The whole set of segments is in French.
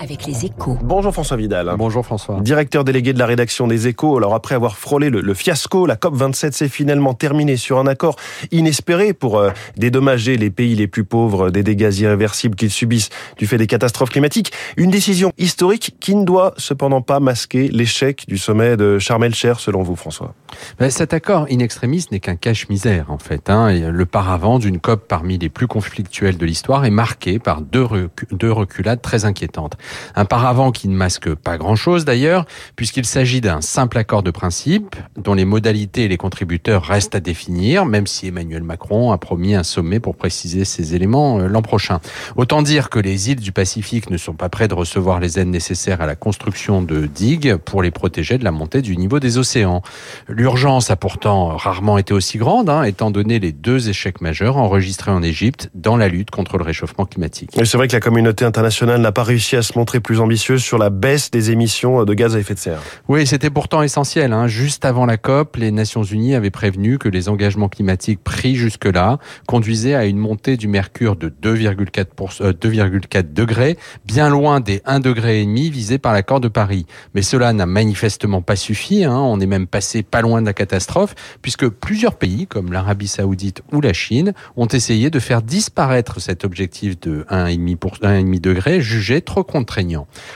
avec les échos. Bonjour François Vidal. Bonjour François. Directeur délégué de la rédaction des échos. Alors après avoir frôlé le, fiasco, la COP27 s'est finalement terminée sur un accord inespéré pour euh, dédommager les pays les plus pauvres des dégâts irréversibles qu'ils subissent du fait des catastrophes climatiques. Une décision historique qui ne doit cependant pas masquer l'échec du sommet de Sharm el-Cher selon vous François. Ben, cet accord in extremis n'est qu'un cache-misère en fait. Hein. Le paravent d'une COP parmi les plus conflictuelles de l'histoire est marqué par deux, deux reculades très inquiétantes. Un paravent qui ne masque pas grand-chose d'ailleurs, puisqu'il s'agit d'un simple accord de principe dont les modalités et les contributeurs restent à définir, même si Emmanuel Macron a promis un sommet pour préciser ces éléments euh, l'an prochain. Autant dire que les îles du Pacifique ne sont pas prêtes de recevoir les aides nécessaires à la construction de digues pour les protéger de la montée du niveau des océans. L'urgence a pourtant rarement été aussi grande, hein, étant donné les deux échecs majeurs enregistrés en Égypte dans la lutte contre le réchauffement climatique. C'est vrai que la communauté internationale n'a pas réussi à se plus ambitieuse sur la baisse des émissions de gaz à effet de serre. Oui, c'était pourtant essentiel. Hein. Juste avant la COP, les Nations Unies avaient prévenu que les engagements climatiques pris jusque-là conduisaient à une montée du mercure de 2,4 euh, degrés, bien loin des 1,5 degré visés par l'accord de Paris. Mais cela n'a manifestement pas suffi. Hein. On est même passé pas loin de la catastrophe, puisque plusieurs pays, comme l'Arabie Saoudite ou la Chine, ont essayé de faire disparaître cet objectif de 1,5 degré, jugé trop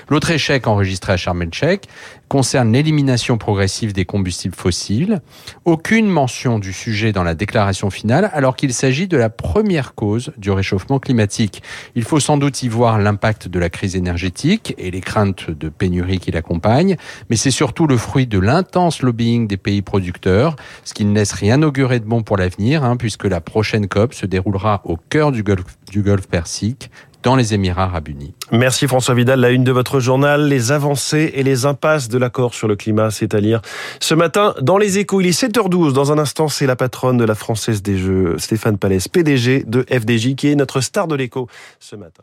L'autre échec enregistré à Sharm el-Sheikh concerne l'élimination progressive des combustibles fossiles. Aucune mention du sujet dans la déclaration finale, alors qu'il s'agit de la première cause du réchauffement climatique. Il faut sans doute y voir l'impact de la crise énergétique et les craintes de pénurie qui l'accompagnent, mais c'est surtout le fruit de l'intense lobbying des pays producteurs, ce qui ne laisse rien augurer de bon pour l'avenir, hein, puisque la prochaine COP se déroulera au cœur du Golfe Persique, dans les Émirats arabes unis. Merci François Vidal. La une de votre journal, les avancées et les impasses de l'accord sur le climat, c'est à lire ce matin dans les échos. Il est 7h12. Dans un instant, c'est la patronne de la Française des Jeux, Stéphane Palès, PDG de FDJ, qui est notre star de l'écho ce matin.